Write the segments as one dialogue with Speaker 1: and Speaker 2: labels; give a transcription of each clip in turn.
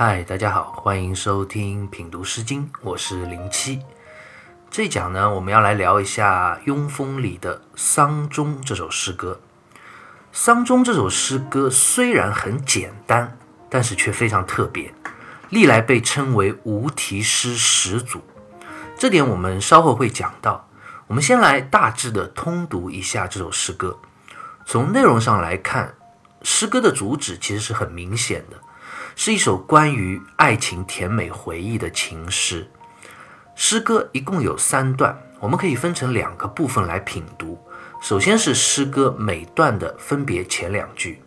Speaker 1: 嗨，大家好，欢迎收听品读诗经，我是零七。这一讲呢，我们要来聊一下《庸风》里的《丧钟》这首诗歌。《丧钟》这首诗歌虽然很简单，但是却非常特别，历来被称为无题诗始祖。这点我们稍后会讲到。我们先来大致的通读一下这首诗歌。从内容上来看，诗歌的主旨其实是很明显的，是一首关于爱情甜美回忆的情诗。诗歌一共有三段，我们可以分成两个部分来品读。首先是诗歌每段的分别前两句：“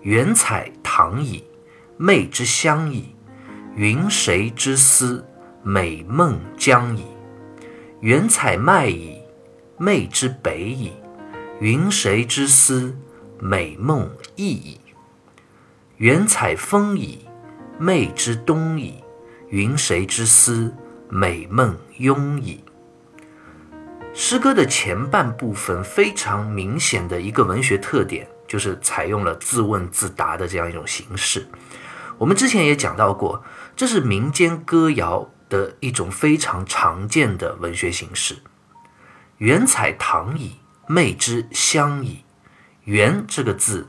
Speaker 1: 原采唐矣，媚之乡矣。云谁之思，美梦将矣。原采麦矣，媚之北矣。”云谁之思，美梦亦矣。原采风矣，寐之东矣。云谁之思，美梦慵矣。诗歌的前半部分非常明显的一个文学特点，就是采用了自问自答的这样一种形式。我们之前也讲到过，这是民间歌谣的一种非常常见的文学形式。原采唐矣。寐之乡矣，原这个字，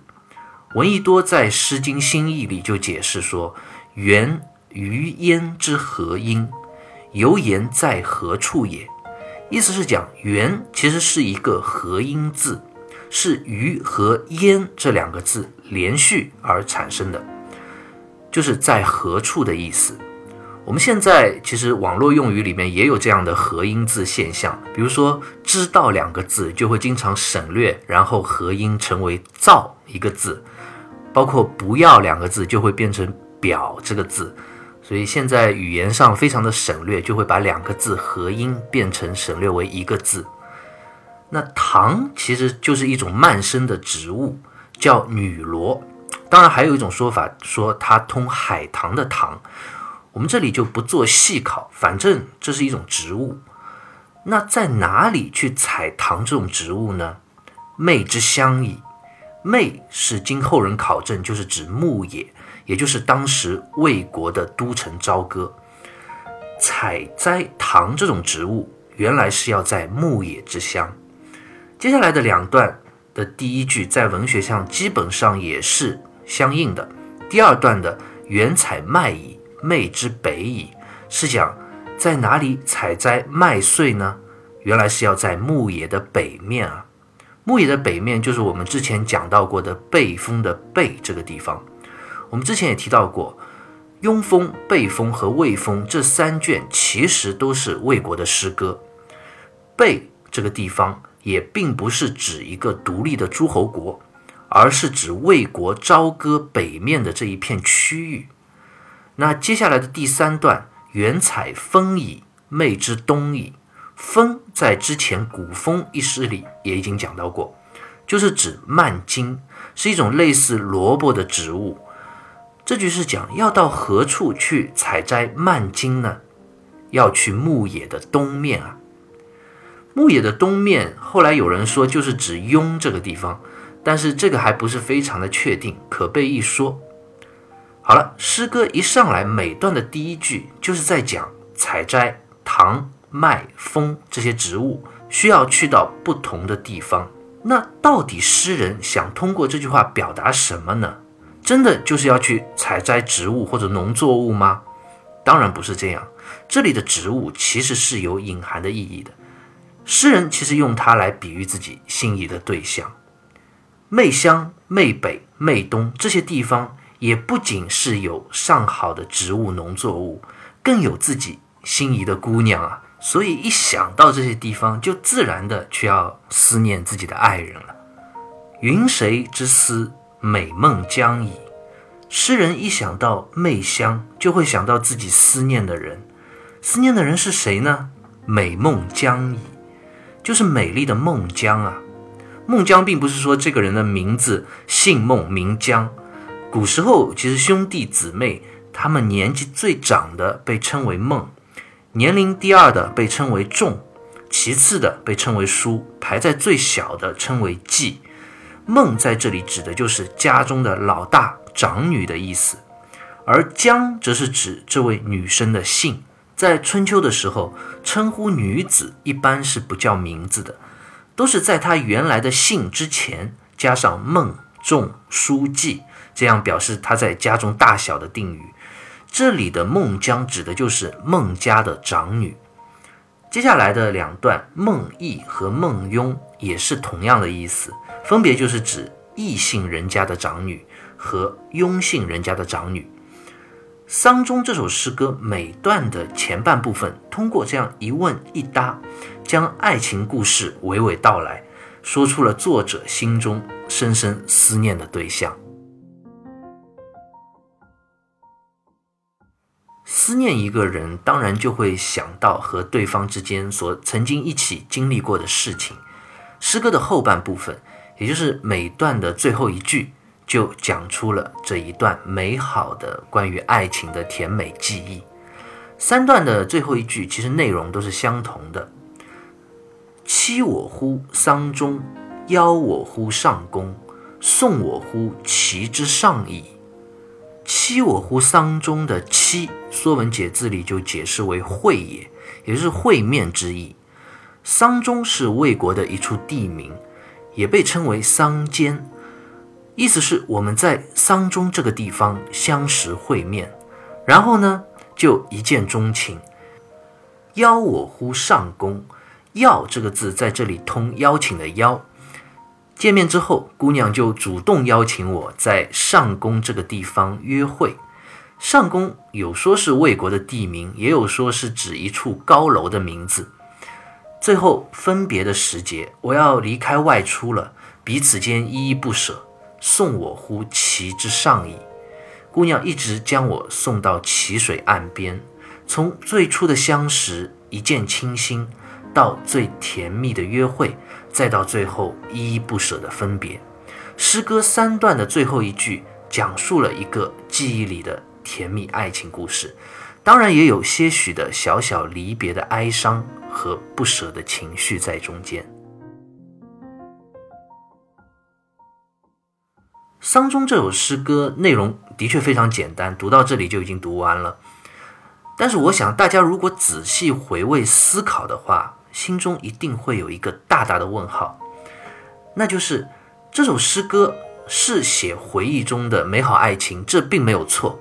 Speaker 1: 闻一多在《诗经新义》里就解释说：“原于焉之何音？犹言在何处也？”意思是讲“原”其实是一个合音字，是“于”和“焉”这两个字连续而产生的，就是在何处的意思。我们现在其实网络用语里面也有这样的合音字现象，比如说“知道”两个字就会经常省略，然后合音成为“造”一个字；包括“不要”两个字就会变成“表”这个字。所以现在语言上非常的省略，就会把两个字合音变成省略为一个字。那“唐”其实就是一种蔓生的植物，叫女萝。当然还有一种说法说它通海棠的“棠”。我们这里就不做细考，反正这是一种植物。那在哪里去采棠这种植物呢？媚之乡矣。媚是经后人考证，就是指牧野，也就是当时魏国的都城朝歌。采摘棠这种植物，原来是要在牧野之乡。接下来的两段的第一句，在文学上基本上也是相应的。第二段的原采麦矣。媚之北矣，是讲在哪里采摘麦穗呢？原来是要在牧野的北面啊。牧野的北面就是我们之前讲到过的背风的背这个地方。我们之前也提到过，雍风、背风和魏风这三卷其实都是魏国的诗歌。背这个地方也并不是指一个独立的诸侯国，而是指魏国朝歌北面的这一片区域。那接下来的第三段，原采风矣，媚之东矣。风在之前《古风》一诗里也已经讲到过，就是指蔓荆，是一种类似萝卜的植物。这句是讲要到何处去采摘蔓荆呢？要去牧野的东面啊。牧野的东面，后来有人说就是指雍这个地方，但是这个还不是非常的确定，可被一说。好了，诗歌一上来，每段的第一句就是在讲采摘糖、麦、风这些植物，需要去到不同的地方。那到底诗人想通过这句话表达什么呢？真的就是要去采摘植物或者农作物吗？当然不是这样。这里的植物其实是有隐含的意义的。诗人其实用它来比喻自己心仪的对象，媚乡、媚北、媚东这些地方。也不仅是有上好的植物农作物，更有自己心仪的姑娘啊！所以一想到这些地方，就自然的去要思念自己的爱人了。云谁之思，美梦将矣。诗人一想到媚香，就会想到自己思念的人。思念的人是谁呢？美梦将矣，就是美丽的孟姜啊。孟姜并不是说这个人的名字姓孟名姜。古时候，其实兄弟姊妹，他们年纪最长的被称为孟，年龄第二的被称为仲，其次的被称为叔，排在最小的称为季。孟在这里指的就是家中的老大、长女的意思。而姜则是指这位女生的姓。在春秋的时候，称呼女子一般是不叫名字的，都是在她原来的姓之前加上孟、仲、叔、季，这样表示她在家中大小的定语。这里的孟姜指的就是孟家的长女。接下来的两段孟义和孟雍也是同样的意思，分别就是指异姓人家的长女和雍姓人家的长女。丧钟这首诗歌每段的前半部分，通过这样一问一答，将爱情故事娓娓道来，说出了作者心中深深思念的对象。思念一个人，当然就会想到和对方之间所曾经一起经历过的事情。诗歌的后半部分，也就是每段的最后一句。就讲出了这一段美好的关于爱情的甜美记忆。三段的最后一句其实内容都是相同的：“妻我乎丧钟，邀我乎上宫，送我乎其之上矣。”“妻我乎丧中”的“妻”，《说文解字》里就解释为会也，也就是会面之意。丧中是魏国的一处地名，也被称为桑间。意思是我们在丧中这个地方相识会面，然后呢就一见钟情。邀我乎上宫，邀这个字在这里通邀请的邀。见面之后，姑娘就主动邀请我在上宫这个地方约会。上宫有说是魏国的地名，也有说是指一处高楼的名字。最后分别的时节，我要离开外出了，彼此间依依不舍。送我乎其之上矣。姑娘一直将我送到淇水岸边，从最初的相识、一见倾心，到最甜蜜的约会，再到最后依依不舍的分别。诗歌三段的最后一句，讲述了一个记忆里的甜蜜爱情故事，当然也有些许的小小离别的哀伤和不舍的情绪在中间。丧钟这首诗歌内容的确非常简单，读到这里就已经读完了。但是我想，大家如果仔细回味思考的话，心中一定会有一个大大的问号，那就是这首诗歌是写回忆中的美好爱情，这并没有错。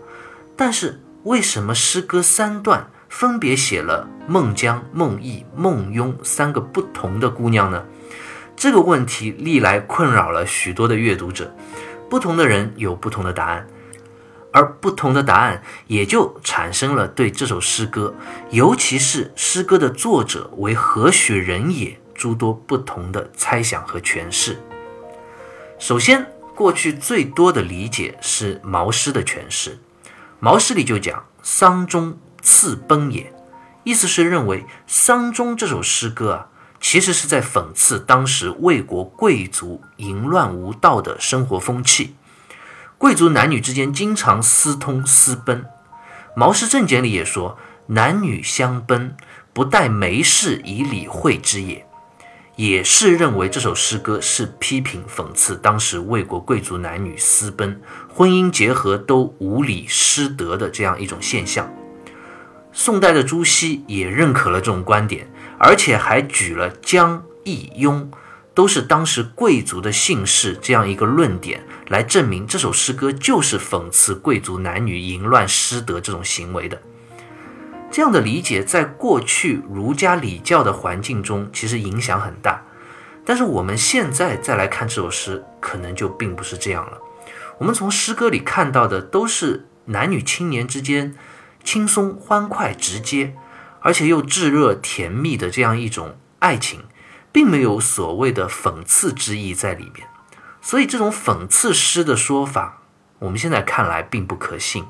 Speaker 1: 但是为什么诗歌三段分别写了孟姜、孟义、孟雍三个不同的姑娘呢？这个问题历来困扰了许多的阅读者。不同的人有不同的答案，而不同的答案也就产生了对这首诗歌，尤其是诗歌的作者为何许人也诸多不同的猜想和诠释。首先，过去最多的理解是毛诗的诠释，毛诗里就讲“丧钟次奔也”，意思是认为《丧钟》这首诗歌啊。其实是在讽刺当时魏国贵族淫乱无道的生活风气。贵族男女之间经常私通私奔，《毛氏正简》里也说：“男女相奔，不待媒事以理会之也。”也是认为这首诗歌是批评讽刺当时魏国贵族男女私奔、婚姻结合都无理失德的这样一种现象。宋代的朱熹也认可了这种观点。而且还举了姜、义、雍，都是当时贵族的姓氏这样一个论点，来证明这首诗歌就是讽刺贵族男女淫乱失德这种行为的。这样的理解，在过去儒家礼教的环境中，其实影响很大。但是我们现在再来看这首诗，可能就并不是这样了。我们从诗歌里看到的，都是男女青年之间轻松、欢快、直接。而且又炙热甜蜜的这样一种爱情，并没有所谓的讽刺之意在里面，所以这种讽刺诗的说法，我们现在看来并不可信。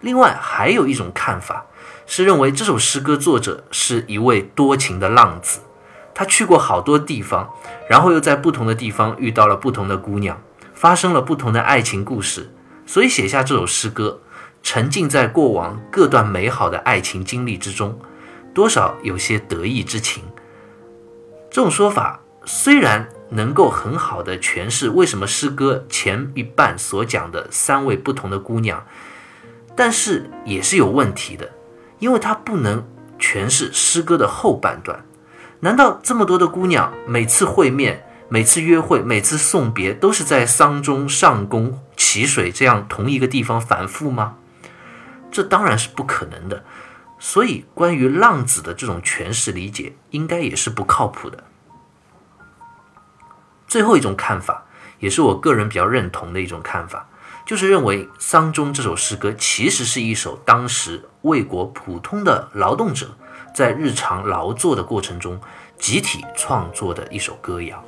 Speaker 1: 另外，还有一种看法是认为这首诗歌作者是一位多情的浪子，他去过好多地方，然后又在不同的地方遇到了不同的姑娘，发生了不同的爱情故事，所以写下这首诗歌。沉浸在过往各段美好的爱情经历之中，多少有些得意之情。这种说法虽然能够很好的诠释为什么诗歌前一半所讲的三位不同的姑娘但是也是有问题的，因为它不能诠释诗歌的后半段。难道这么多的姑娘每次会面、每次约会、每次送别都是在桑中、上宫、淇水这样同一个地方反复吗？这当然是不可能的。所以，关于浪子的这种诠释理解，应该也是不靠谱的。最后一种看法，也是我个人比较认同的一种看法，就是认为《桑中》这首诗歌其实是一首当时魏国普通的劳动者在日常劳作的过程中集体创作的一首歌谣。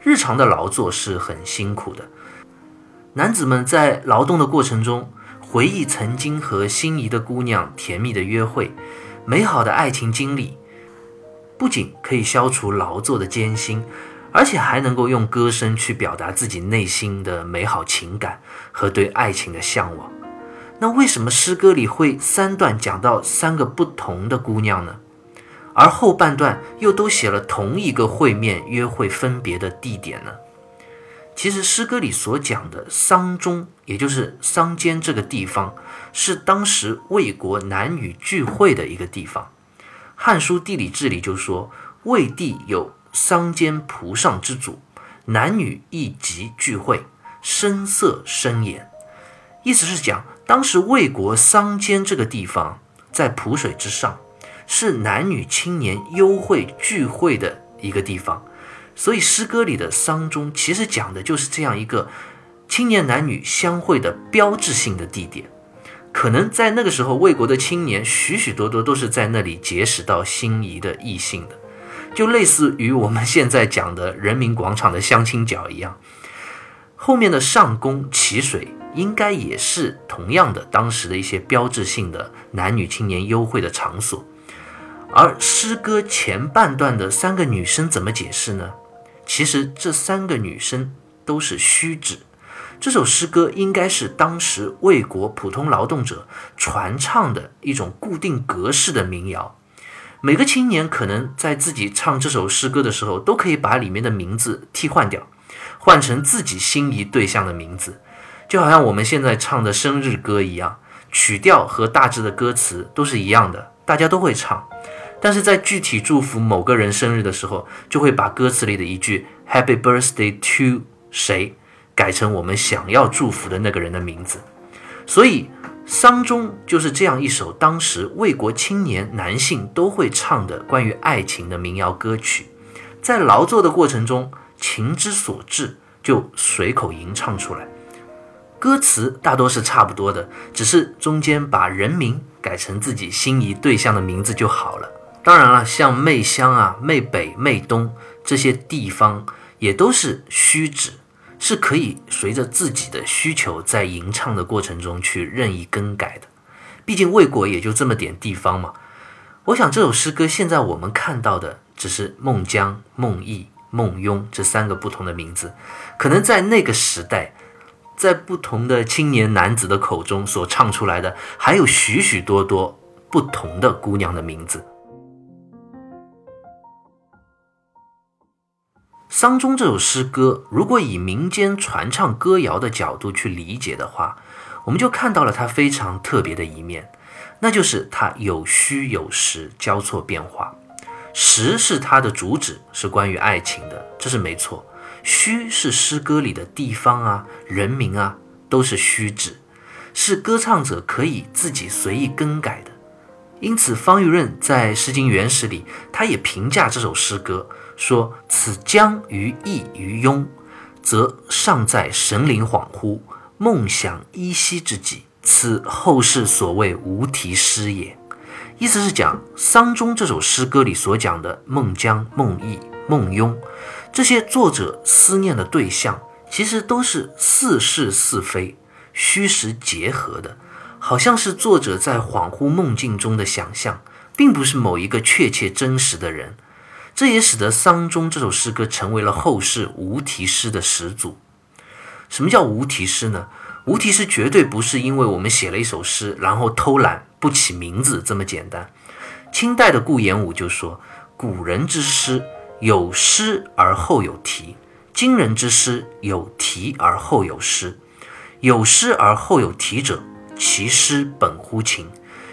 Speaker 1: 日常的劳作是很辛苦的，男子们在劳动的过程中。回忆曾经和心仪的姑娘甜蜜的约会，美好的爱情经历，不仅可以消除劳作的艰辛，而且还能够用歌声去表达自己内心的美好情感和对爱情的向往。那为什么诗歌里会三段讲到三个不同的姑娘呢？而后半段又都写了同一个会面、约会、分别的地点呢？其实诗歌里所讲的桑中，也就是桑间这个地方，是当时魏国男女聚会的一个地方。《汉书地理志》里就说，魏地有桑间蒲上之祖，男女一集聚会，声色深言。意思是讲，当时魏国桑间这个地方在蒲水之上，是男女青年幽会聚会的一个地方。所以诗歌里的丧钟其实讲的就是这样一个青年男女相会的标志性的地点。可能在那个时候，魏国的青年许许多多都是在那里结识到心仪的异性的，就类似于我们现在讲的人民广场的相亲角一样。后面的上宫淇水应该也是同样的，当时的一些标志性的男女青年幽会的场所。而诗歌前半段的三个女生怎么解释呢？其实这三个女生都是虚指。这首诗歌应该是当时魏国普通劳动者传唱的一种固定格式的民谣。每个青年可能在自己唱这首诗歌的时候，都可以把里面的名字替换掉，换成自己心仪对象的名字，就好像我们现在唱的生日歌一样，曲调和大致的歌词都是一样的，大家都会唱。但是在具体祝福某个人生日的时候，就会把歌词里的一句 “Happy Birthday to 谁”改成我们想要祝福的那个人的名字。所以，《丧钟》就是这样一首当时魏国青年男性都会唱的关于爱情的民谣歌曲。在劳作的过程中，情之所至，就随口吟唱出来。歌词大多是差不多的，只是中间把人名改成自己心仪对象的名字就好了。当然了，像媚乡啊、媚北、媚东这些地方，也都是虚指，是可以随着自己的需求在吟唱的过程中去任意更改的。毕竟魏国也就这么点地方嘛。我想这首诗歌现在我们看到的只是孟姜、孟弋、孟雍这三个不同的名字，可能在那个时代，在不同的青年男子的口中所唱出来的，还有许许多多不同的姑娘的名字。《丧钟》这首诗歌，如果以民间传唱歌谣的角度去理解的话，我们就看到了它非常特别的一面，那就是它有虚有实，交错变化。实是它的主旨，是关于爱情的，这是没错。虚是诗歌里的地方啊、人名啊，都是虚指，是歌唱者可以自己随意更改的。因此，方玉润在《诗经原始》里，他也评价这首诗歌。说此将于意于庸，则尚在神灵恍惚、梦想依稀之际，此后世所谓无题诗也。意思是讲《丧钟》这首诗歌里所讲的孟姜、孟意、孟雍这些作者思念的对象，其实都是似是似非、虚实结合的，好像是作者在恍惚梦境中的想象，并不是某一个确切真实的人。这也使得《丧钟》这首诗歌成为了后世无题诗的始祖。什么叫无题诗呢？无题诗绝对不是因为我们写了一首诗，然后偷懒不起名字这么简单。清代的顾炎武就说：“古人之诗有诗而后有题，今人之诗有题而后有诗。有诗而后有题者，其诗本乎情；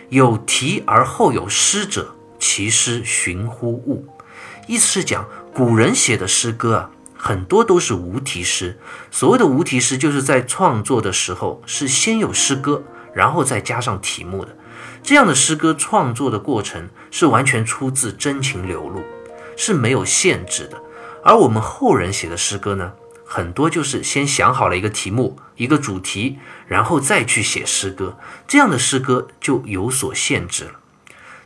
Speaker 1: 有题而后有诗者，其诗寻乎物。意思是讲，古人写的诗歌啊，很多都是无题诗。所谓的无题诗，就是在创作的时候是先有诗歌，然后再加上题目的。这样的诗歌创作的过程是完全出自真情流露，是没有限制的。而我们后人写的诗歌呢，很多就是先想好了一个题目、一个主题，然后再去写诗歌。这样的诗歌就有所限制了。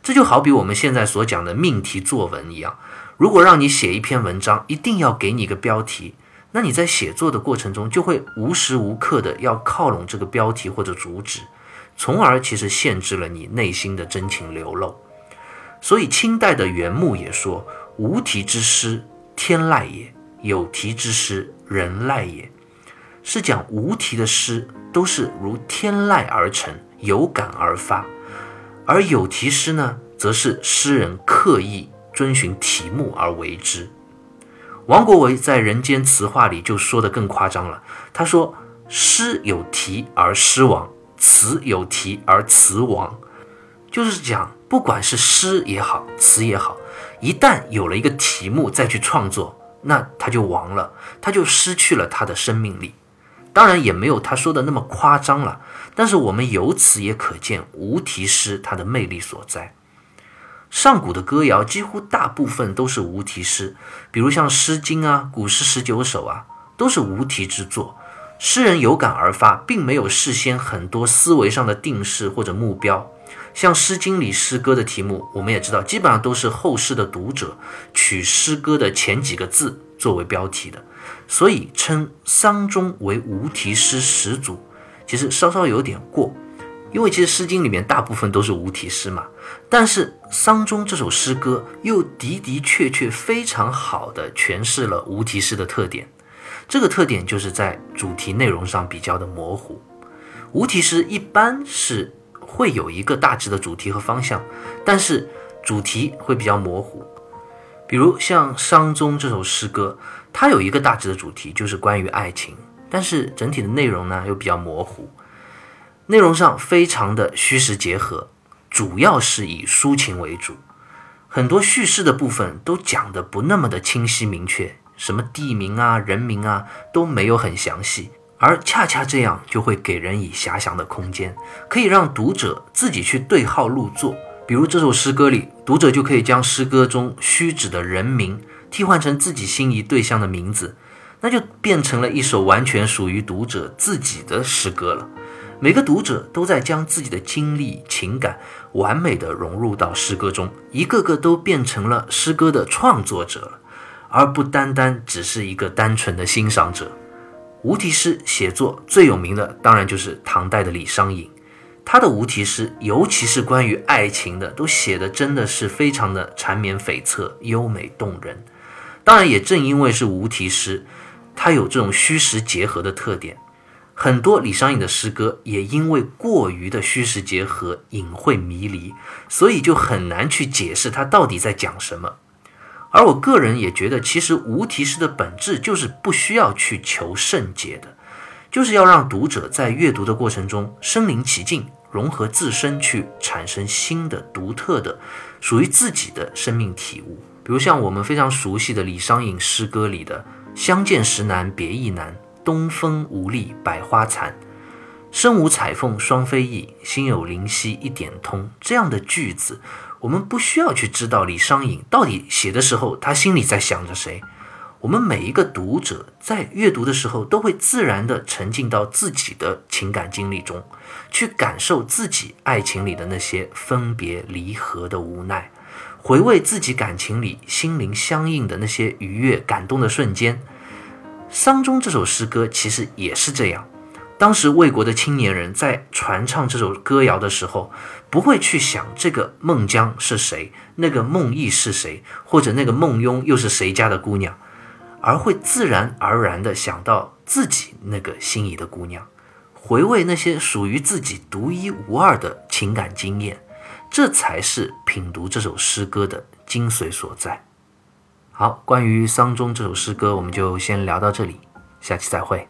Speaker 1: 这就好比我们现在所讲的命题作文一样。如果让你写一篇文章，一定要给你一个标题，那你在写作的过程中就会无时无刻的要靠拢这个标题或者主旨，从而其实限制了你内心的真情流露。所以清代的袁牧也说：“无题之诗，天籁也；有题之诗，人籁也。”是讲无题的诗都是如天籁而成，有感而发；而有题诗呢，则是诗人刻意。遵循题目而为之。王国维在《人间词话》里就说的更夸张了。他说：“诗有题而诗亡，词有题而词亡。”就是讲，不管是诗也好，词也好，一旦有了一个题目再去创作，那它就亡了，它就失去了它的生命力。当然，也没有他说的那么夸张了。但是我们由此也可见无题诗它的魅力所在。上古的歌谣几乎大部分都是无题诗，比如像《诗经》啊、《古诗十九首》啊，都是无题之作。诗人有感而发，并没有事先很多思维上的定式或者目标。像《诗经》里诗歌的题目，我们也知道，基本上都是后世的读者取诗歌的前几个字作为标题的，所以称丧钟为无题诗始祖，其实稍稍有点过。因为其实《诗经》里面大部分都是无题诗嘛，但是《丧钟》这首诗歌又的的确确非常好的诠释了无题诗的特点。这个特点就是在主题内容上比较的模糊。无题诗一般是会有一个大致的主题和方向，但是主题会比较模糊。比如像《丧钟》这首诗歌，它有一个大致的主题，就是关于爱情，但是整体的内容呢又比较模糊。内容上非常的虚实结合，主要是以抒情为主，很多叙事的部分都讲得不那么的清晰明确，什么地名啊、人名啊都没有很详细，而恰恰这样就会给人以遐想的空间，可以让读者自己去对号入座。比如这首诗歌里，读者就可以将诗歌中虚指的人名替换成自己心仪对象的名字，那就变成了一首完全属于读者自己的诗歌了。每个读者都在将自己的经历、情感完美的融入到诗歌中，一个个都变成了诗歌的创作者，而不单单只是一个单纯的欣赏者。无题诗写作最有名的，当然就是唐代的李商隐，他的无题诗，尤其是关于爱情的，都写的真的是非常的缠绵悱恻、优美动人。当然，也正因为是无题诗，它有这种虚实结合的特点。很多李商隐的诗歌也因为过于的虚实结合、隐晦迷离，所以就很难去解释他到底在讲什么。而我个人也觉得，其实无题诗的本质就是不需要去求甚解的，就是要让读者在阅读的过程中身临其境，融合自身，去产生新的、独特的、属于自己的生命体悟。比如像我们非常熟悉的李商隐诗歌里的“相见时难别亦难”。东风无力百花残，身无彩凤双飞翼，心有灵犀一点通。这样的句子，我们不需要去知道李商隐到底写的时候他心里在想着谁。我们每一个读者在阅读的时候，都会自然地沉浸到自己的情感经历中，去感受自己爱情里的那些分别离合的无奈，回味自己感情里心灵相应的那些愉悦感动的瞬间。丧钟这首诗歌其实也是这样。当时魏国的青年人在传唱这首歌谣的时候，不会去想这个孟姜是谁，那个孟弋是谁，或者那个孟雍又是谁家的姑娘，而会自然而然地想到自己那个心仪的姑娘，回味那些属于自己独一无二的情感经验，这才是品读这首诗歌的精髓所在。好，关于《丧钟》这首诗歌，我们就先聊到这里，下期再会。